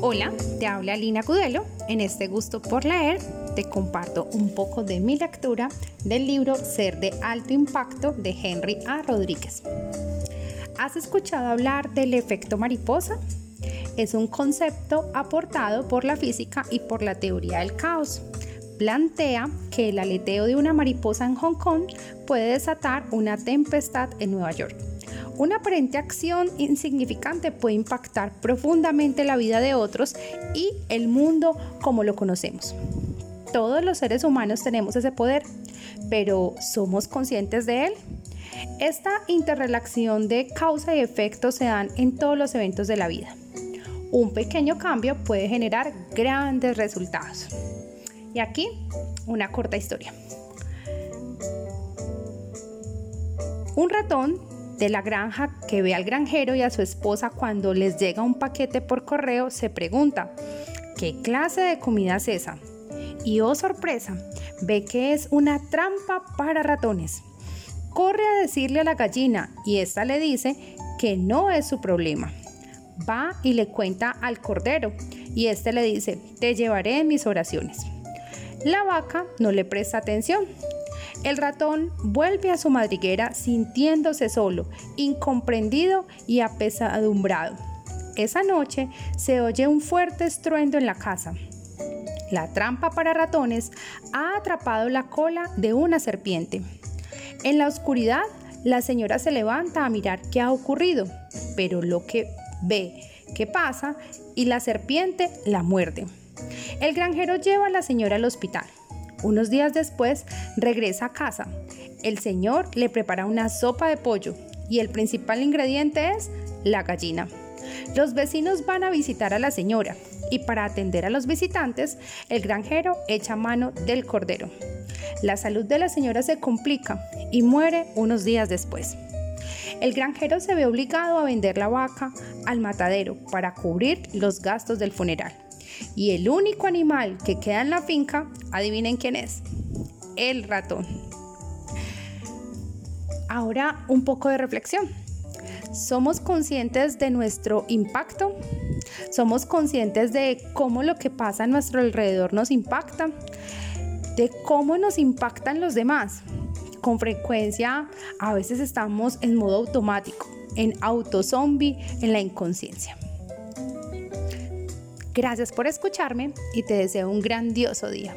Hola, te habla Lina Cudelo. En este gusto por leer te comparto un poco de mi lectura del libro Ser de Alto Impacto de Henry A. Rodríguez. ¿Has escuchado hablar del efecto mariposa? Es un concepto aportado por la física y por la teoría del caos. Plantea que el aleteo de una mariposa en Hong Kong puede desatar una tempestad en Nueva York. Una aparente acción insignificante puede impactar profundamente la vida de otros y el mundo como lo conocemos. Todos los seres humanos tenemos ese poder, pero ¿somos conscientes de él? Esta interrelación de causa y efecto se dan en todos los eventos de la vida. Un pequeño cambio puede generar grandes resultados. Y aquí una corta historia. Un ratón de la granja que ve al granjero y a su esposa cuando les llega un paquete por correo se pregunta, ¿qué clase de comida es esa? Y oh sorpresa, ve que es una trampa para ratones. Corre a decirle a la gallina y ésta le dice que no es su problema. Va y le cuenta al cordero y éste le dice, te llevaré mis oraciones. La vaca no le presta atención. El ratón vuelve a su madriguera sintiéndose solo, incomprendido y apesadumbrado. Esa noche se oye un fuerte estruendo en la casa. La trampa para ratones ha atrapado la cola de una serpiente. En la oscuridad, la señora se levanta a mirar qué ha ocurrido, pero lo que ve que pasa y la serpiente la muerde. El granjero lleva a la señora al hospital. Unos días después regresa a casa. El señor le prepara una sopa de pollo y el principal ingrediente es la gallina. Los vecinos van a visitar a la señora y para atender a los visitantes, el granjero echa mano del cordero. La salud de la señora se complica y muere unos días después. El granjero se ve obligado a vender la vaca al matadero para cubrir los gastos del funeral. Y el único animal que queda en la finca, adivinen quién es, el ratón. Ahora un poco de reflexión. ¿Somos conscientes de nuestro impacto? ¿Somos conscientes de cómo lo que pasa a nuestro alrededor nos impacta? ¿De cómo nos impactan los demás? Con frecuencia a veces estamos en modo automático, en autozombie, en la inconsciencia. Gracias por escucharme y te deseo un grandioso día.